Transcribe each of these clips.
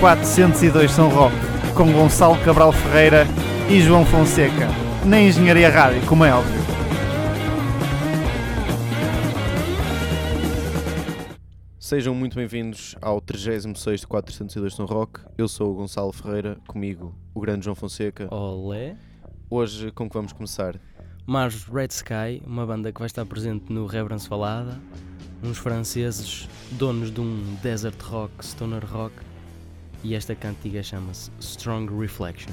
402 São Roque, com Gonçalo Cabral Ferreira e João Fonseca, na Engenharia Rádio, como é óbvio. Sejam muito bem-vindos ao 36 402 São Roque. Eu sou o Gonçalo Ferreira, comigo o grande João Fonseca. Olé. Hoje, com que vamos começar? Mars Red Sky, uma banda que vai estar presente no Reverence Falada, uns franceses donos de um desert rock, stoner rock, e esta cantiga chama-se Strong Reflection.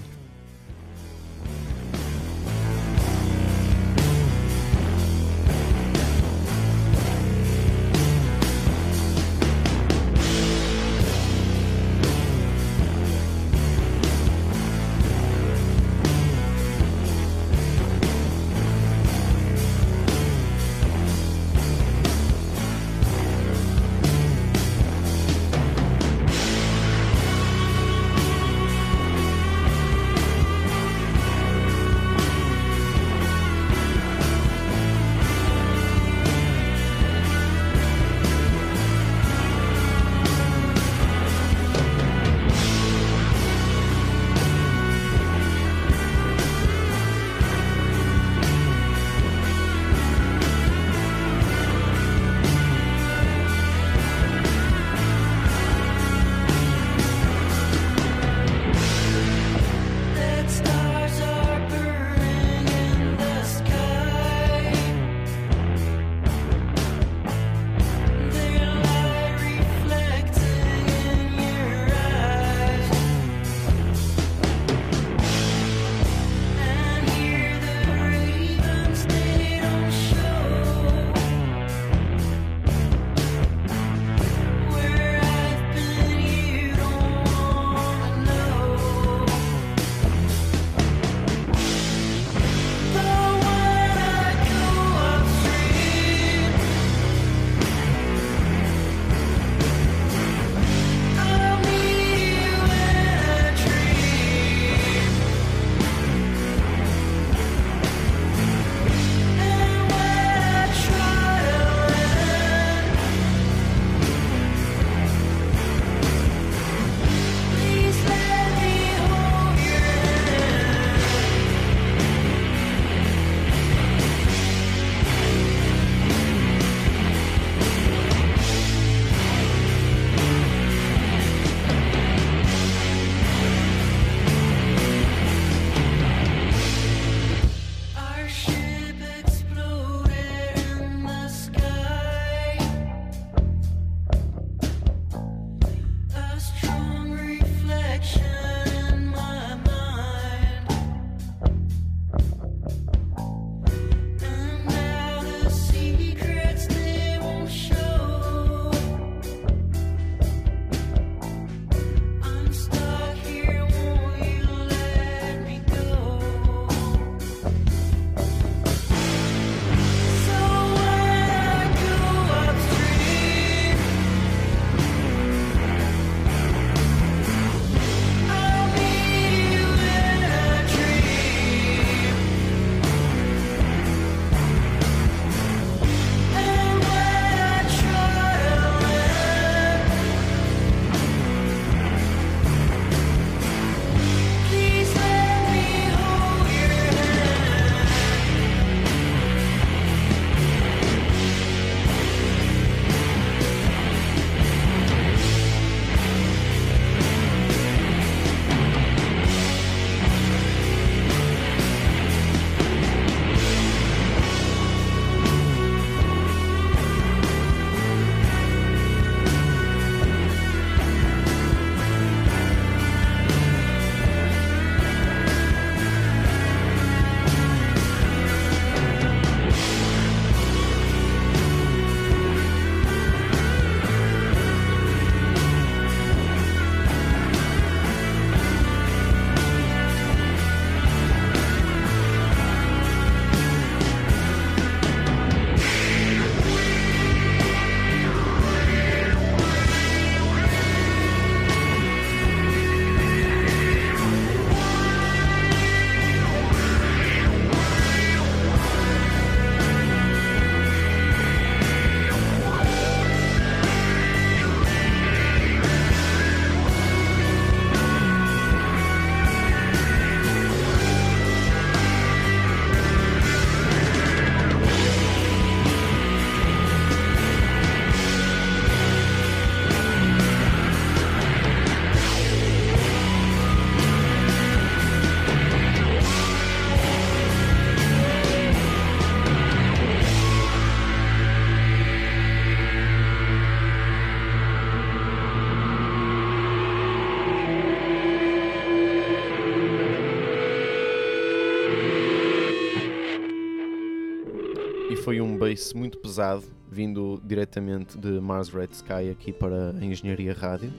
Bass muito pesado, vindo diretamente de Mars Red Sky aqui para a Engenharia Rádio.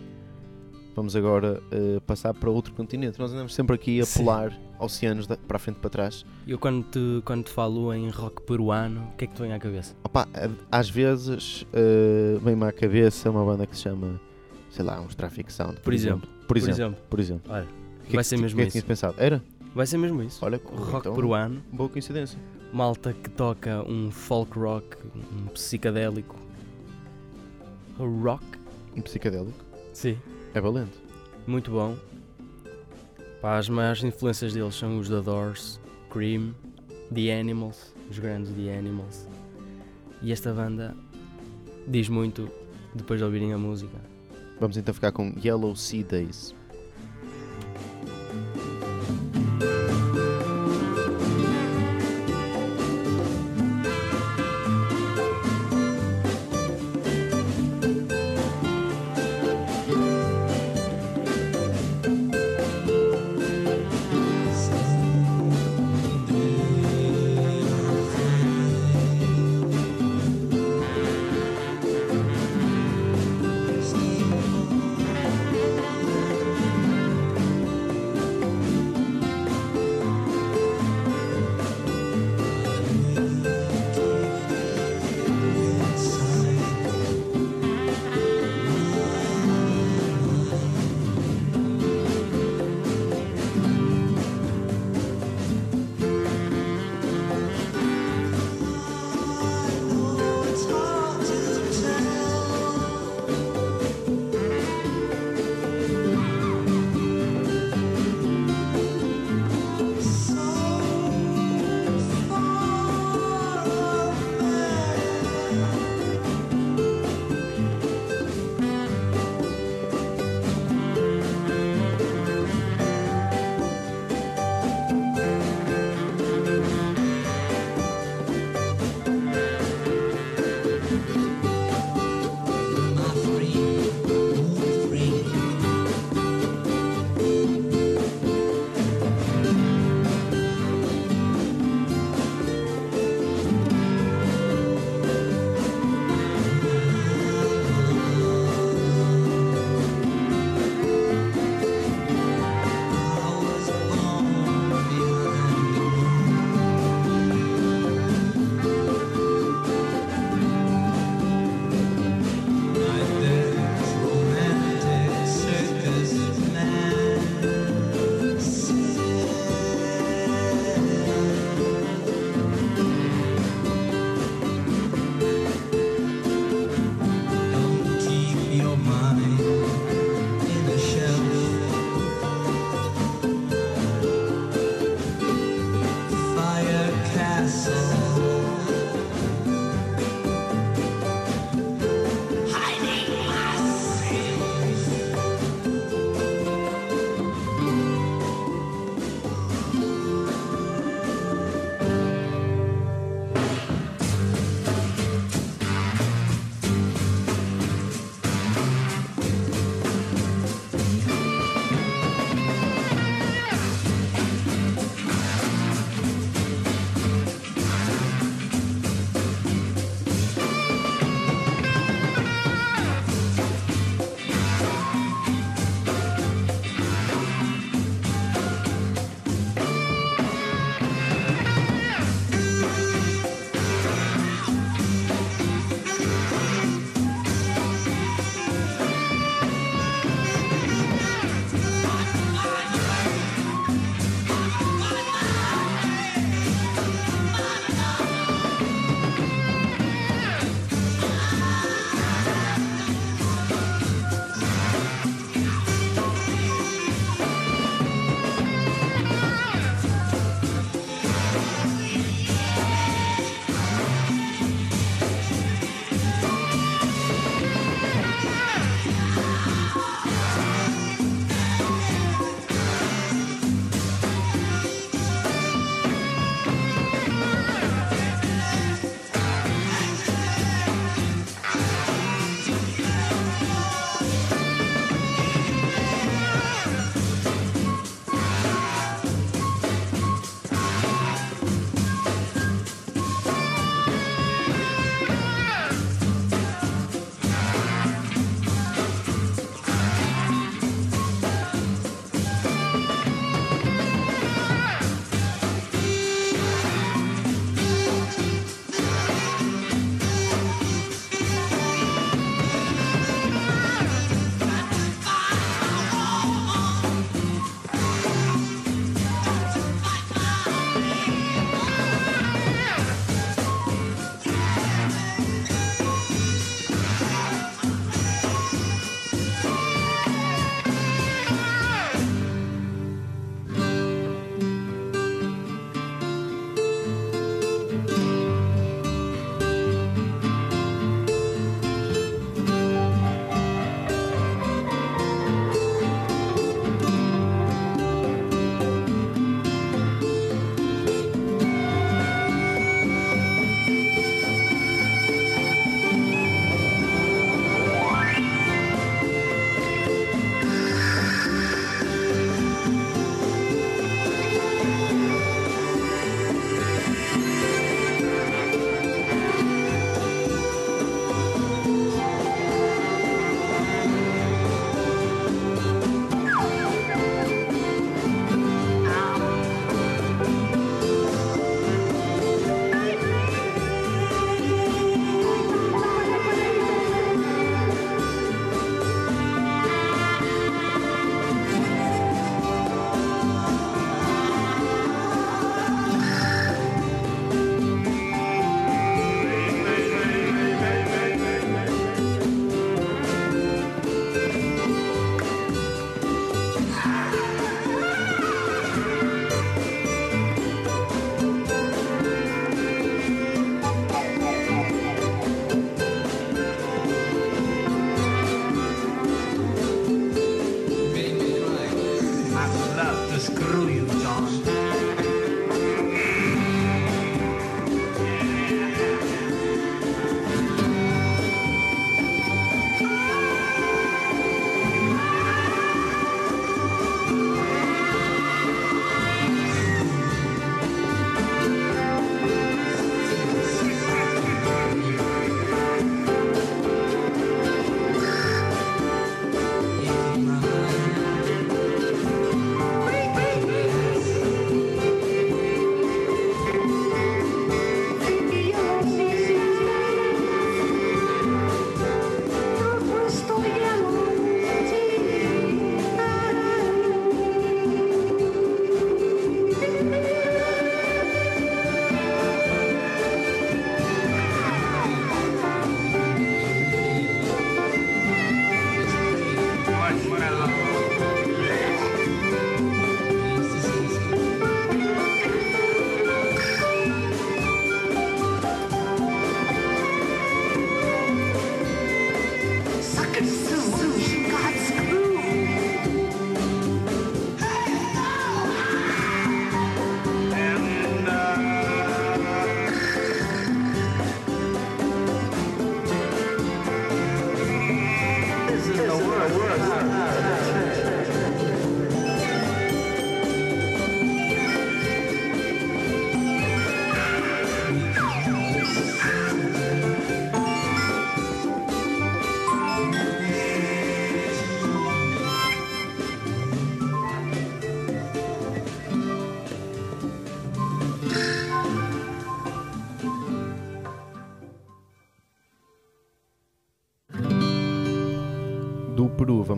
Vamos agora uh, passar para outro continente. Nós andamos sempre aqui a Sim. pular oceanos da- para a frente e para trás. Eu quando te, quando te falo em rock peruano, o que é que te vem à cabeça? Opa, às vezes uh, vem-me à cabeça uma banda que se chama, sei lá, uns Traffic Sound. Por, Por exemplo. Por exemplo. exemplo, Por exemplo. olha, que é vai que ser ti- mesmo o que é que isso. tinhas pensado? Era? Vai ser mesmo isso. Olha, rock então, peruano, Boa coincidência. Malta que toca um folk rock, um psicadélico. Rock? Um psicadélico. Sim. É valente. Muito bom. Pá, as maiores influências deles são os The Doors, Cream, The Animals, os grandes The Animals. E esta banda diz muito depois de ouvirem a música. Vamos então ficar com Yellow Sea Days.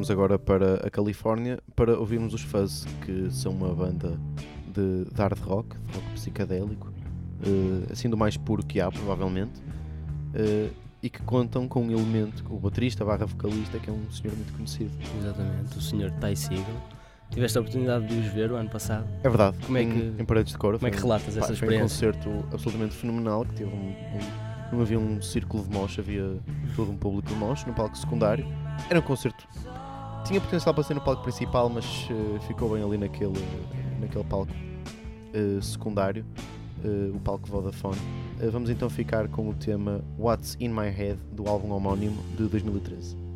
Vamos agora para a Califórnia para ouvirmos os Fuzz, que são uma banda de, de hard rock, de rock psicadélico, uh, assim do mais puro que há, provavelmente, uh, e que contam com um elemento, o baterista barra vocalista, que é um senhor muito conhecido. Exatamente, o senhor Ty Siegel. Tiveste a oportunidade de os ver o ano passado. É verdade, Como é em, que- em Paredes de Cor. Como é que um- relatas pá, essa Foi um experiência? concerto absolutamente fenomenal, que teve um, um- não havia um círculo de mosh, havia todo um público de mosh no palco secundário. Era um concerto, tinha potencial para ser no palco principal, mas eh, ficou bem ali naquele, naquele palco eh, secundário, eh, o palco Vodafone. Vamos então ficar com o tema What's in My Head do álbum homónimo de 2013.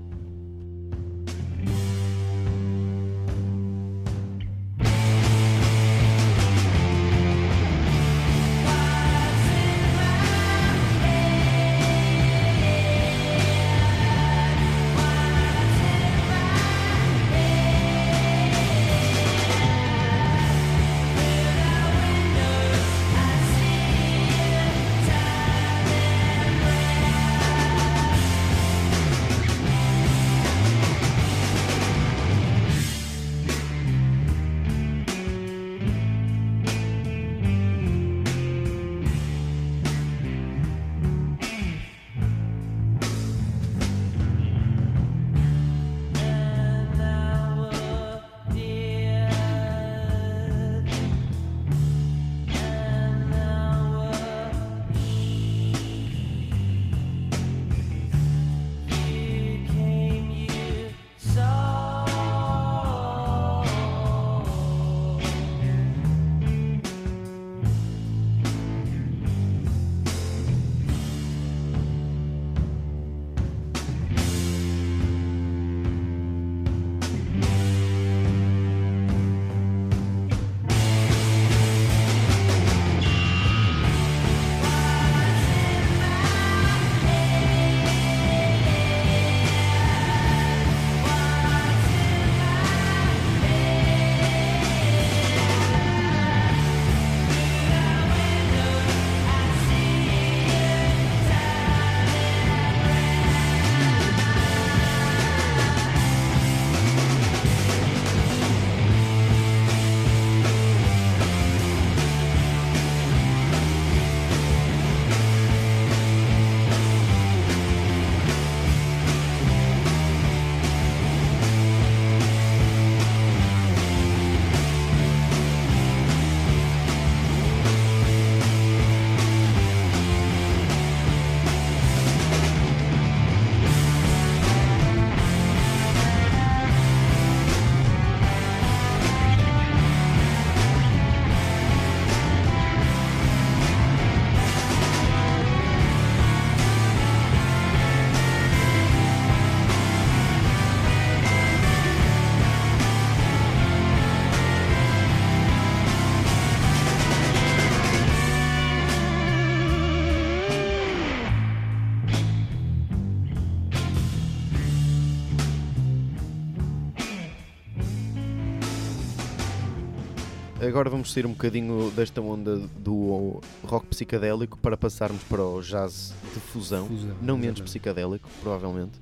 Agora vamos sair um bocadinho desta onda do rock psicadélico para passarmos para o jazz de fusão, Fusão, não menos exatamente. psicadélico, provavelmente.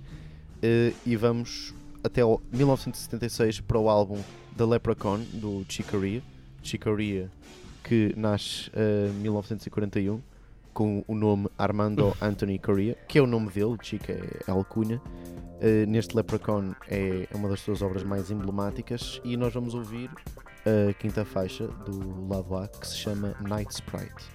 Eh, e vamos até ao 1976 para o álbum The Leprechaun do Chicoria. Chicoria que nasce em 1941 com o nome Armando Anthony Correa, que é o nome dele, Chica é alcunha. Eh, neste Leprechaun é uma das suas obras mais emblemáticas e nós vamos ouvir a quinta faixa do lado A que se chama Night Sprite.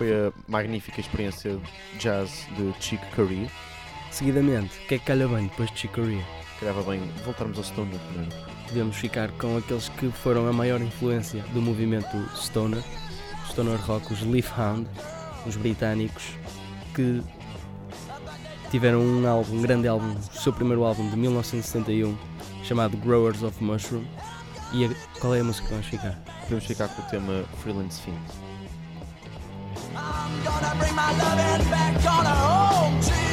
Foi a magnífica experiência de jazz de Chick Corea. Seguidamente, o que é que calha bem depois de Chicoria? Calhava bem voltarmos ao Stoner primeiro. Podemos ficar com aqueles que foram a maior influência do movimento Stoner, Stoner Rock, os Leaf Hound, os britânicos, que tiveram um álbum, um grande álbum, o seu primeiro álbum de 1971, chamado Growers of Mushroom. E a- qual é a música que vamos ficar? Podemos ficar com o tema Freelance Fiend. I'm gonna bring my loving back on home you.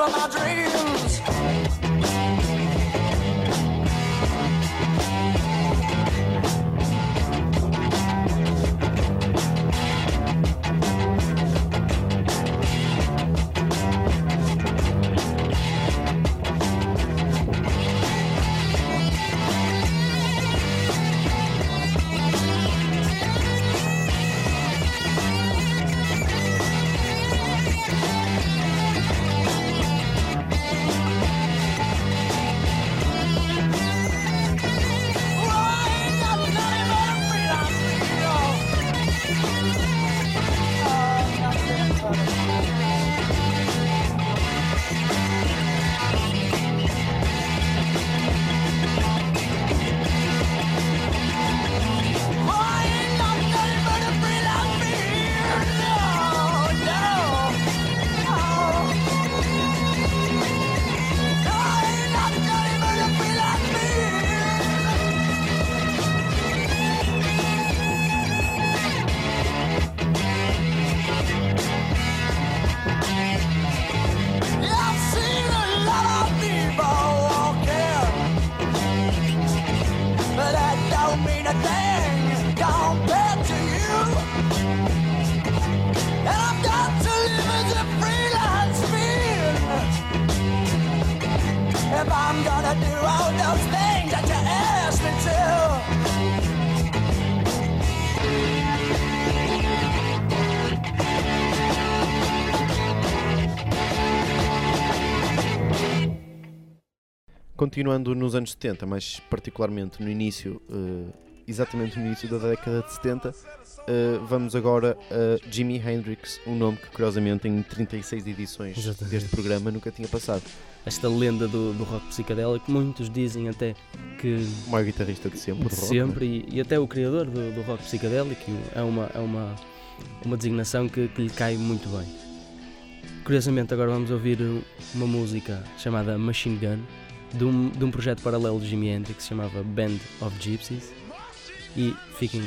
On top of my dreams. Continuando nos anos 70, mais particularmente no início, eh, exatamente no início da década de 70, eh, vamos agora a Jimi Hendrix, um nome que curiosamente em 36 edições Exatamente. deste programa nunca tinha passado. Esta lenda do, do rock psicadélico, muitos dizem até que O maior guitarrista de sempre. de rock, sempre e, e até o criador do, do rock psicadélico é uma, é uma, uma designação que, que lhe cai muito bem. Curiosamente, agora vamos ouvir uma música chamada Machine Gun de um, de um projeto paralelo de Jimi Hendrix que se chamava Band of Gypsies e fiquem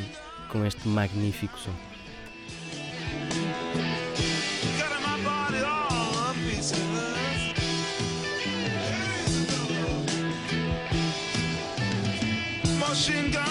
com este magnífico som. Machine gun,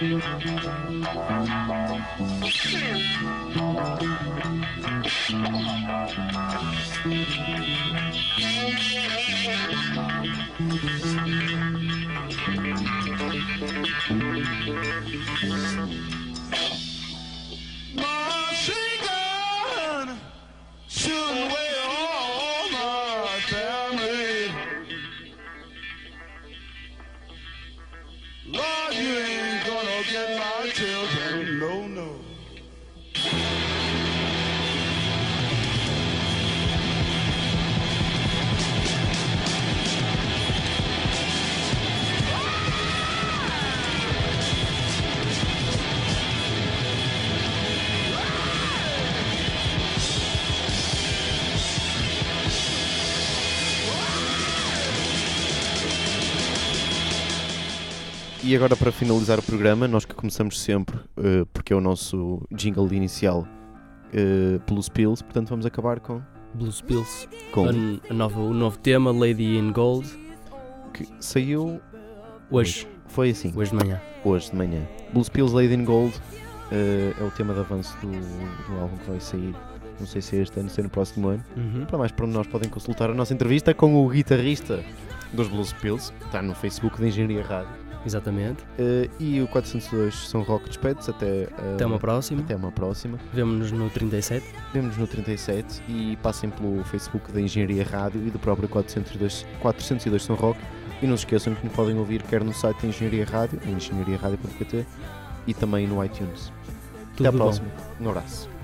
Machine gun E agora para finalizar o programa, nós que começamos sempre, eh, porque é o nosso jingle inicial, eh, pelos Pills, portanto vamos acabar com, Blues Pills. com A, a nova, o novo tema, Lady in Gold. que saiu, Hoje, foi assim, hoje de manhã. hoje de manhã. Blues Pills Lady in Gold eh, é o tema de avanço do, do álbum que vai sair, não sei se é este ano, se é no próximo ano. Uhum. Para mais nós podem consultar a nossa entrevista com o guitarrista dos Blues Pills, que está no Facebook da Engenharia Rádio. Exatamente. Eh, e o 402 são Rock Despeds, até, eh, Até uma próxima. até uma próxima. Vemo-nos no 37. Vemo-nos no 37 e passem pelo Facebook da Engenharia Rádio e do próprio 402, 402 São Roque. E não se esqueçam que me podem ouvir quer no site da Engenharia Rádio, engenhariaradio.pt e também no iTunes. Tudo Até à bom. próxima. Um abraço.